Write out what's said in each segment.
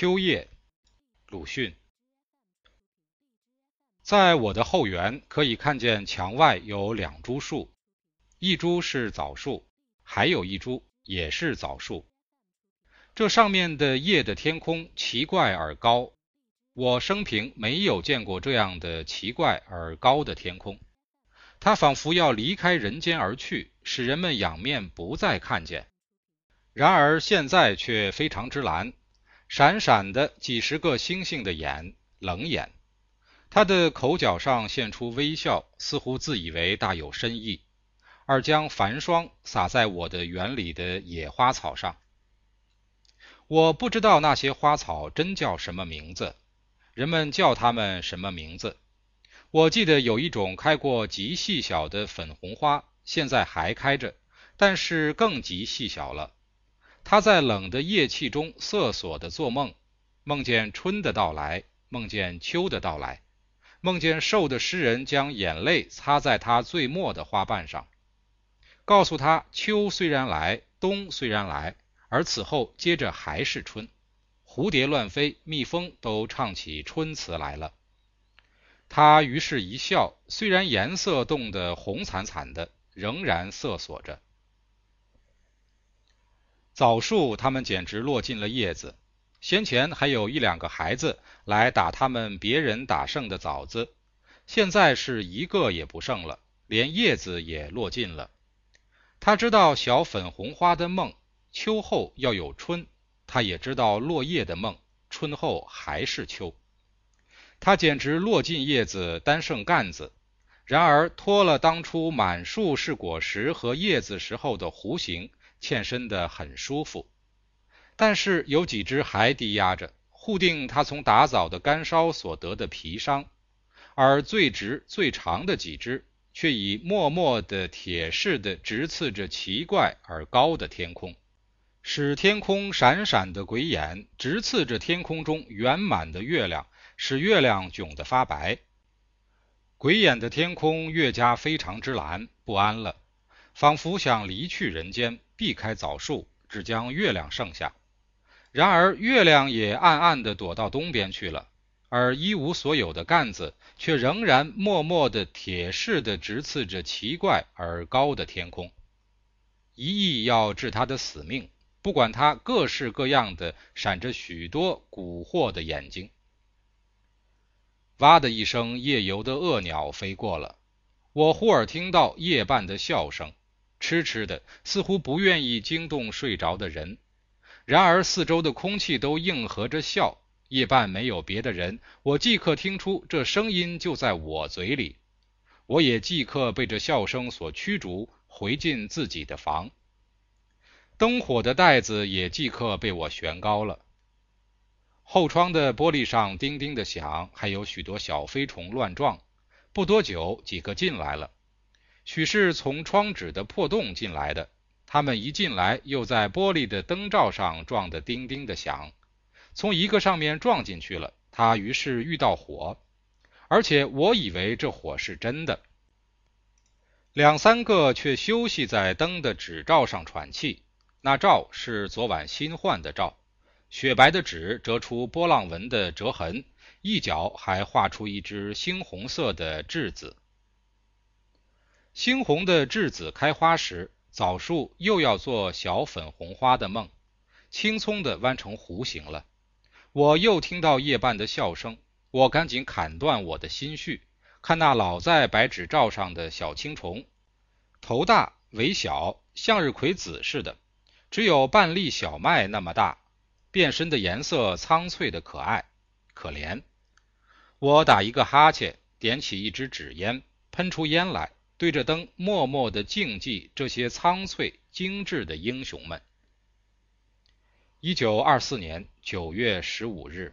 秋夜，鲁迅。在我的后园可以看见墙外有两株树，一株是枣树，还有一株也是枣树。这上面的夜的天空奇怪而高，我生平没有见过这样的奇怪而高的天空。它仿佛要离开人间而去，使人们仰面不再看见。然而现在却非常之蓝，闪闪的几十个星星的眼，冷眼。他的口角上现出微笑，似乎自以为大有深意，而将繁霜洒在我的园里的野花草上。我不知道那些花草真叫什么名字，人们叫它们什么名字？我记得有一种开过极细小的粉红花，现在还开着，但是更极细小了。他在冷的夜气中瑟索的做梦，梦见春的到来，梦见秋的到来，梦见瘦的诗人将眼泪擦在他最末的花瓣上，告诉他秋虽然来，冬虽然来，而此后接着还是春。蝴蝶乱飞，蜜蜂都唱起春词来了。他于是一笑，虽然颜色冻得红惨惨的，仍然瑟索着。枣树，它们简直落尽了叶子。先前还有一两个孩子来打他们别人打剩的枣子，现在是一个也不剩了，连叶子也落尽了。他知道小粉红花的梦，秋后要有春；他也知道落叶的梦，春后还是秋。他简直落尽叶子，单剩干子。然而脱了当初满树是果实和叶子时候的弧形。欠身的很舒服，但是有几只还低压着，护定他从打枣的干烧所得的皮伤；而最直最长的几只，却以默默的铁似的直刺着奇怪而高的天空，使天空闪闪的鬼眼直刺着天空中圆满的月亮，使月亮窘得发白。鬼眼的天空越加非常之蓝，不安了，仿佛想离去人间。避开枣树，只将月亮剩下。然而月亮也暗暗地躲到东边去了，而一无所有的干子却仍然默默地铁似的直刺着奇怪而高的天空，一意要治他的死命。不管他各式各样的闪着许多蛊惑的眼睛。哇的一声，夜游的恶鸟飞过了。我忽而听到夜半的笑声。痴痴的，似乎不愿意惊动睡着的人。然而四周的空气都应和着笑。夜半没有别的人，我即刻听出这声音就在我嘴里。我也即刻被这笑声所驱逐，回进自己的房。灯火的带子也即刻被我悬高了。后窗的玻璃上叮叮的响，还有许多小飞虫乱撞。不多久，几个进来了。许是从窗纸的破洞进来的，他们一进来，又在玻璃的灯罩上撞得叮叮的响。从一个上面撞进去了，他于是遇到火，而且我以为这火是真的。两三个却休息在灯的纸罩上喘气，那罩是昨晚新换的罩，雪白的纸折出波浪纹的折痕，一角还画出一只猩红色的稚子。猩红的稚子开花时，枣树又要做小粉红花的梦，青葱的弯成弧形了。我又听到夜半的笑声，我赶紧砍断我的心绪，看那老在白纸罩上的小青虫，头大尾小，向日葵籽似的，只有半粒小麦那么大，变身的颜色苍翠的可爱可怜。我打一个哈欠，点起一支纸烟，喷出烟来。对着灯，默默的敬祭这些苍翠精致的英雄们。一九二四年九月十五日，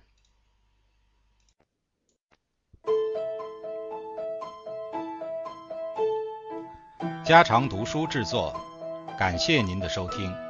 家常读书制作，感谢您的收听。